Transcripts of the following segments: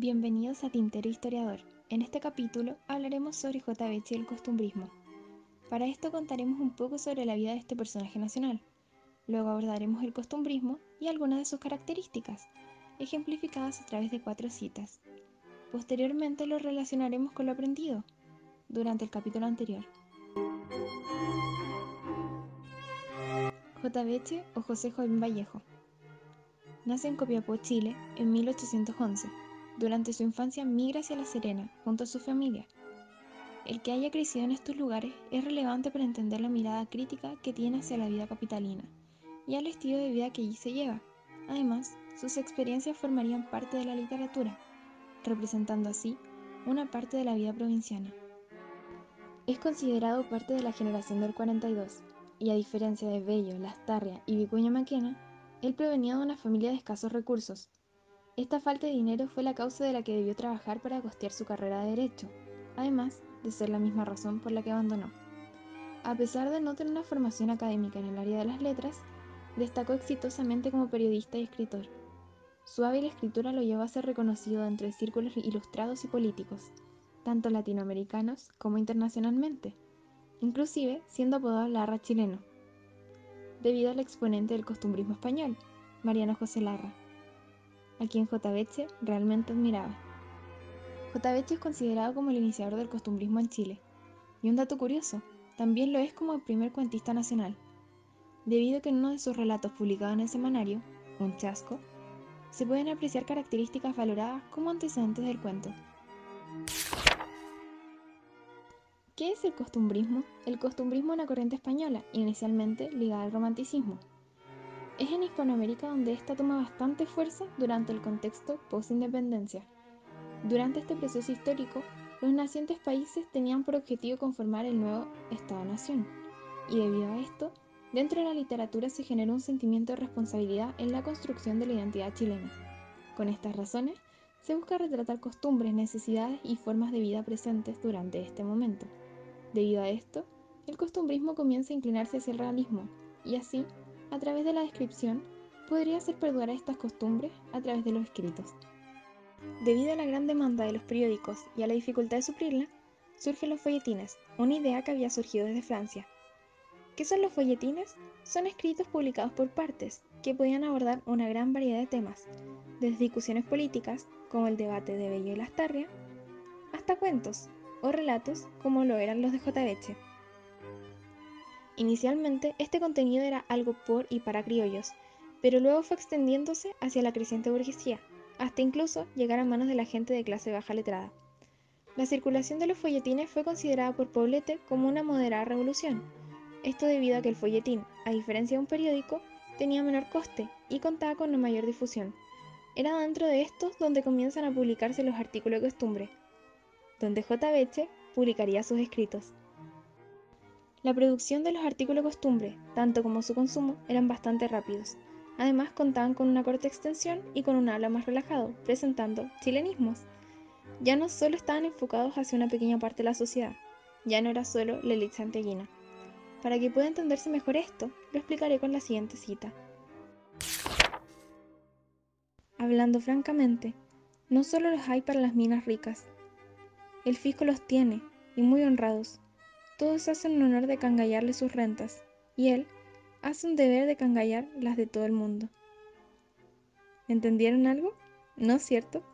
Bienvenidos a Tintero Historiador. En este capítulo hablaremos sobre J. y el costumbrismo. Para esto contaremos un poco sobre la vida de este personaje nacional. Luego abordaremos el costumbrismo y algunas de sus características, ejemplificadas a través de cuatro citas. Posteriormente lo relacionaremos con lo aprendido durante el capítulo anterior. J. Beche o José Joaquín Vallejo. Nace en Copiapó, Chile, en 1811 durante su infancia migra hacia La Serena junto a su familia. El que haya crecido en estos lugares es relevante para entender la mirada crítica que tiene hacia la vida capitalina y al estilo de vida que allí se lleva. Además, sus experiencias formarían parte de la literatura, representando así una parte de la vida provinciana. Es considerado parte de la generación del 42, y a diferencia de Bello, Lastarria y Vicuña Maquena, él provenía de una familia de escasos recursos, esta falta de dinero fue la causa de la que debió trabajar para costear su carrera de derecho, además de ser la misma razón por la que abandonó. A pesar de no tener una formación académica en el área de las letras, destacó exitosamente como periodista y escritor. Su hábil escritura lo llevó a ser reconocido entre círculos ilustrados y políticos, tanto latinoamericanos como internacionalmente, inclusive siendo apodado Larra chileno, debido al exponente del costumbrismo español, Mariano José Larra a quien J. Beche realmente admiraba. J. Beche es considerado como el iniciador del costumbrismo en Chile. Y un dato curioso, también lo es como el primer cuentista nacional, debido a que en uno de sus relatos publicados en el semanario, Un chasco, se pueden apreciar características valoradas como antecedentes del cuento. ¿Qué es el costumbrismo? El costumbrismo es una corriente española, inicialmente ligada al romanticismo, es en Hispanoamérica donde esta toma bastante fuerza durante el contexto post-independencia. Durante este proceso histórico, los nacientes países tenían por objetivo conformar el nuevo Estado-Nación, y debido a esto, dentro de la literatura se generó un sentimiento de responsabilidad en la construcción de la identidad chilena. Con estas razones, se busca retratar costumbres, necesidades y formas de vida presentes durante este momento. Debido a esto, el costumbrismo comienza a inclinarse hacia el realismo, y así a través de la descripción, podría hacer perdurar estas costumbres a través de los escritos. Debido a la gran demanda de los periódicos y a la dificultad de suplirla, surgen los folletines, una idea que había surgido desde Francia. ¿Qué son los folletines? Son escritos publicados por partes, que podían abordar una gran variedad de temas, desde discusiones políticas, como el debate de Bello y Lastarria, hasta cuentos o relatos como lo eran los de J. Inicialmente, este contenido era algo por y para criollos, pero luego fue extendiéndose hacia la creciente burguesía, hasta incluso llegar a manos de la gente de clase baja letrada. La circulación de los folletines fue considerada por Poblete como una moderada revolución, esto debido a que el folletín, a diferencia de un periódico, tenía menor coste y contaba con una mayor difusión. Era dentro de estos donde comienzan a publicarse los artículos de costumbre, donde J. Beche publicaría sus escritos. La producción de los artículos costumbre, tanto como su consumo, eran bastante rápidos. Además contaban con una corta extensión y con un habla más relajado, presentando chilenismos. Ya no solo estaban enfocados hacia una pequeña parte de la sociedad, ya no era solo la elite santiaguina. Para que pueda entenderse mejor esto, lo explicaré con la siguiente cita. Hablando francamente, no solo los hay para las minas ricas. El fisco los tiene, y muy honrados, todos hacen un honor de cangallarle sus rentas, y él hace un deber de cangallar las de todo el mundo. ¿Entendieron algo? ¿No es cierto?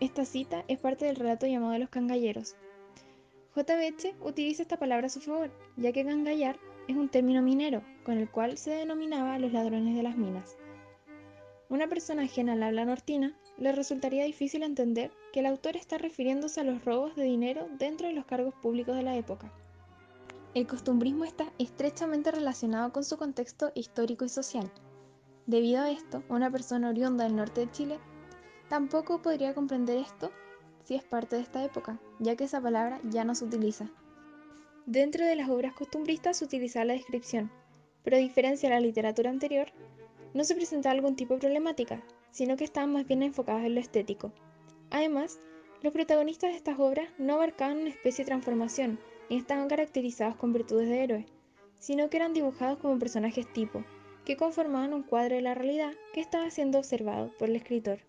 Esta cita es parte del relato llamado los cangalleros. J. Beche utiliza esta palabra a su favor, ya que cangallar es un término minero, con el cual se denominaba a los ladrones de las minas. Una persona ajena al habla nortina le resultaría difícil entender que el autor está refiriéndose a los robos de dinero dentro de los cargos públicos de la época. El costumbrismo está estrechamente relacionado con su contexto histórico y social. Debido a esto, una persona oriunda del norte de Chile tampoco podría comprender esto si es parte de esta época, ya que esa palabra ya no se utiliza. Dentro de las obras costumbristas se utiliza la descripción, pero a diferencia de la literatura anterior, no se presenta algún tipo de problemática, sino que estaban más bien enfocados en lo estético. Además, los protagonistas de estas obras no abarcaban una especie de transformación ni estaban caracterizados con virtudes de héroes, sino que eran dibujados como personajes tipo, que conformaban un cuadro de la realidad que estaba siendo observado por el escritor.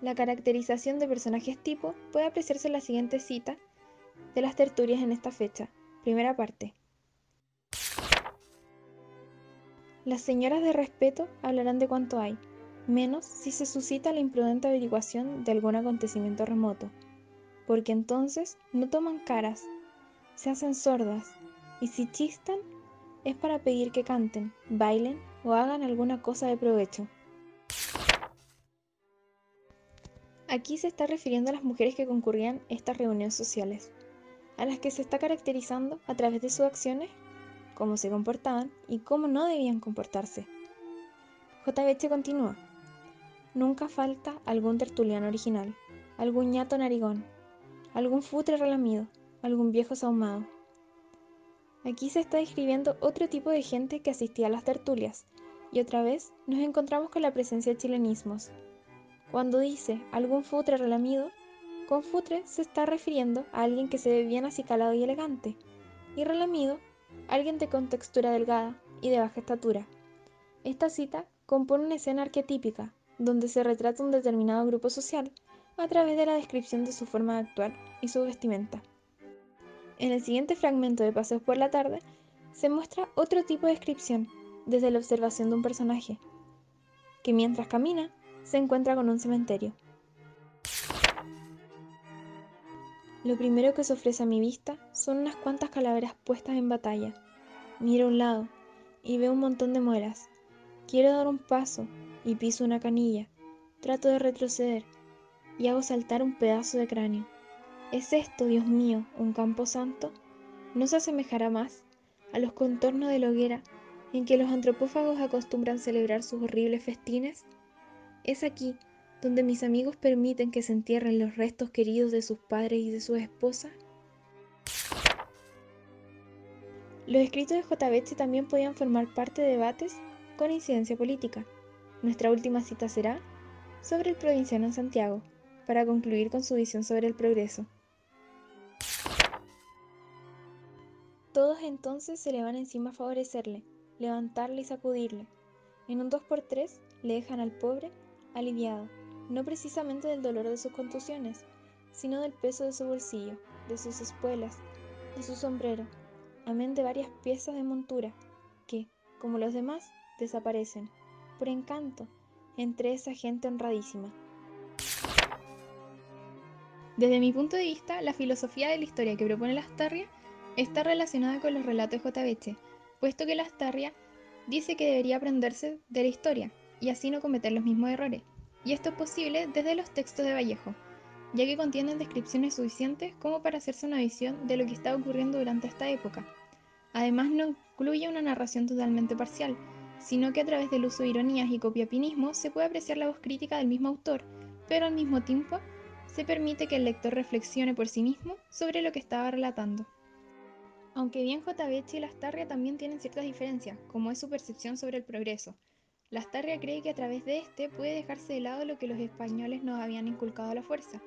La caracterización de personajes tipo puede apreciarse en la siguiente cita de las tertulias en esta fecha. Primera parte. Las señoras de respeto hablarán de cuanto hay, menos si se suscita la imprudente averiguación de algún acontecimiento remoto, porque entonces no toman caras, se hacen sordas, y si chistan es para pedir que canten, bailen o hagan alguna cosa de provecho. Aquí se está refiriendo a las mujeres que concurrían a estas reuniones sociales, a las que se está caracterizando a través de sus acciones, cómo se comportaban y cómo no debían comportarse. JBH continúa. Nunca falta algún tertuliano original, algún ñato narigón, algún futre relamido, algún viejo sahumado. Aquí se está describiendo otro tipo de gente que asistía a las tertulias, y otra vez nos encontramos con la presencia de chilenismos. Cuando dice algún futre relamido, con futre se está refiriendo a alguien que se ve bien acicalado y elegante, y relamido, alguien de contextura delgada y de baja estatura. Esta cita compone una escena arquetípica, donde se retrata un determinado grupo social a través de la descripción de su forma de actuar y su vestimenta. En el siguiente fragmento de Paseos por la tarde se muestra otro tipo de descripción desde la observación de un personaje, que mientras camina se encuentra con un cementerio. Lo primero que se ofrece a mi vista son unas cuantas calaveras puestas en batalla. Miro a un lado y veo un montón de muelas. Quiero dar un paso y piso una canilla. Trato de retroceder y hago saltar un pedazo de cráneo. ¿Es esto, Dios mío, un campo santo? ¿No se asemejará más a los contornos de la hoguera en que los antropófagos acostumbran celebrar sus horribles festines? ¿Es aquí donde mis amigos permiten que se entierren los restos queridos de sus padres y de sus esposas? Los escritos de J. también podían formar parte de debates con incidencia política. Nuestra última cita será sobre el provinciano en Santiago, para concluir con su visión sobre el progreso. Todos entonces se le van encima a favorecerle, levantarle y sacudirle. En un 2x3 le dejan al pobre aliviado, no precisamente del dolor de sus contusiones, sino del peso de su bolsillo, de sus espuelas, de su sombrero, amén de varias piezas de montura, que, como los demás, desaparecen, por encanto, entre esa gente honradísima. Desde mi punto de vista, la filosofía de la historia que propone Lastarria está relacionada con los relatos de J. puesto que Lastarria dice que debería aprenderse de la historia y así no cometer los mismos errores. Y esto es posible desde los textos de Vallejo, ya que contienen descripciones suficientes como para hacerse una visión de lo que está ocurriendo durante esta época. Además, no incluye una narración totalmente parcial, sino que a través del uso de ironías y copiapinismo se puede apreciar la voz crítica del mismo autor, pero al mismo tiempo se permite que el lector reflexione por sí mismo sobre lo que estaba relatando. Aunque bien JBH y Lastarria también tienen ciertas diferencias, como es su percepción sobre el progreso. Lastarria cree que a través de este puede dejarse de lado lo que los españoles nos habían inculcado a la fuerza,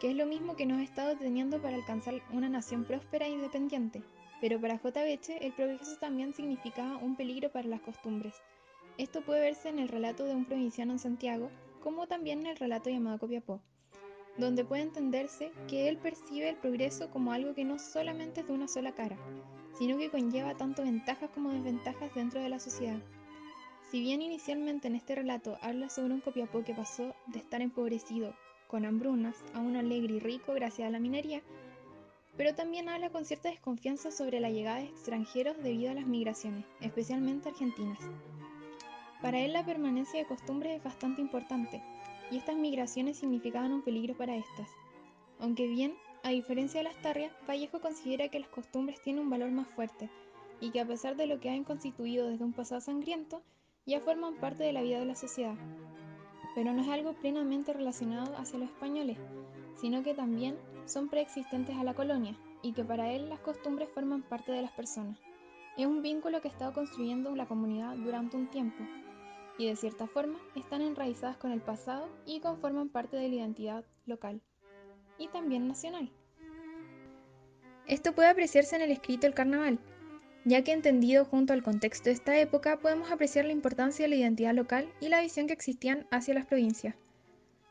que es lo mismo que nos ha estado teniendo para alcanzar una nación próspera e independiente. Pero para JBH el progreso también significaba un peligro para las costumbres. Esto puede verse en el relato de un provinciano en Santiago, como también en el relato llamado Copiapó donde puede entenderse que él percibe el progreso como algo que no solamente es de una sola cara, sino que conlleva tanto ventajas como desventajas dentro de la sociedad. Si bien inicialmente en este relato habla sobre un Copiapó que pasó de estar empobrecido con hambrunas a uno alegre y rico gracias a la minería, pero también habla con cierta desconfianza sobre la llegada de extranjeros debido a las migraciones, especialmente argentinas. Para él la permanencia de costumbres es bastante importante, y estas migraciones significaban un peligro para estas. Aunque bien, a diferencia de las tarrias, Vallejo considera que las costumbres tienen un valor más fuerte y que a pesar de lo que han constituido desde un pasado sangriento, ya forman parte de la vida de la sociedad. Pero no es algo plenamente relacionado hacia los españoles, sino que también son preexistentes a la colonia y que para él las costumbres forman parte de las personas. Es un vínculo que ha estado construyendo la comunidad durante un tiempo y de cierta forma están enraizadas con el pasado y conforman parte de la identidad local y también nacional. Esto puede apreciarse en el escrito El Carnaval, ya que entendido junto al contexto de esta época podemos apreciar la importancia de la identidad local y la visión que existían hacia las provincias.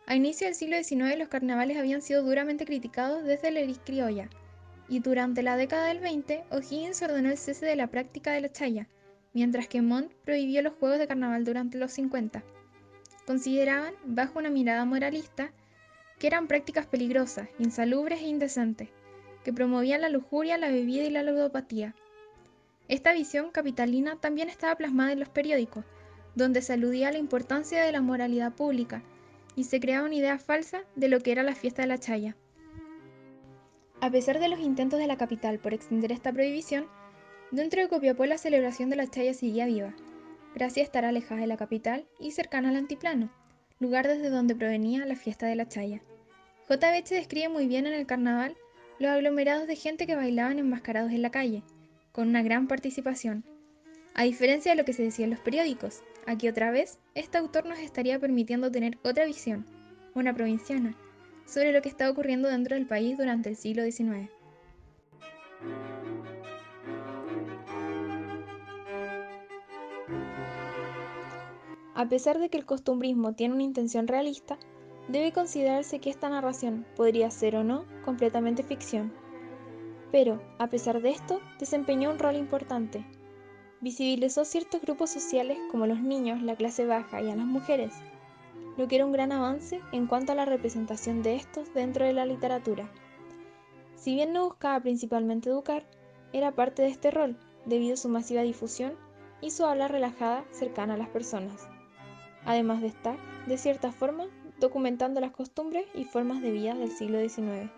A inicio del siglo XIX los carnavales habían sido duramente criticados desde la eris criolla, y durante la década del 20 O'Higgins ordenó el cese de la práctica de la chaya, mientras que Montt prohibió los juegos de carnaval durante los 50. Consideraban, bajo una mirada moralista, que eran prácticas peligrosas, insalubres e indecentes, que promovían la lujuria, la bebida y la ludopatía. Esta visión capitalina también estaba plasmada en los periódicos, donde se aludía a la importancia de la moralidad pública y se creaba una idea falsa de lo que era la fiesta de la chaya. A pesar de los intentos de la capital por extender esta prohibición, dentro de Copiapó la celebración de la chaya seguía viva, gracias a estar alejada de la capital y cercana al antiplano, lugar desde donde provenía la fiesta de la chaya. JBH describe muy bien en el carnaval los aglomerados de gente que bailaban enmascarados en la calle, con una gran participación. A diferencia de lo que se decía en los periódicos, aquí otra vez, este autor nos estaría permitiendo tener otra visión, una provinciana, sobre lo que está ocurriendo dentro del país durante el siglo XIX. A pesar de que el costumbrismo tiene una intención realista, debe considerarse que esta narración podría ser o no completamente ficción. Pero, a pesar de esto, desempeñó un rol importante. Visibilizó ciertos grupos sociales como los niños, la clase baja y a las mujeres, lo que era un gran avance en cuanto a la representación de estos dentro de la literatura. Si bien no buscaba principalmente educar, era parte de este rol, debido a su masiva difusión y su habla relajada cercana a las personas, además de estar, de cierta forma, documentando las costumbres y formas de vida del siglo XIX.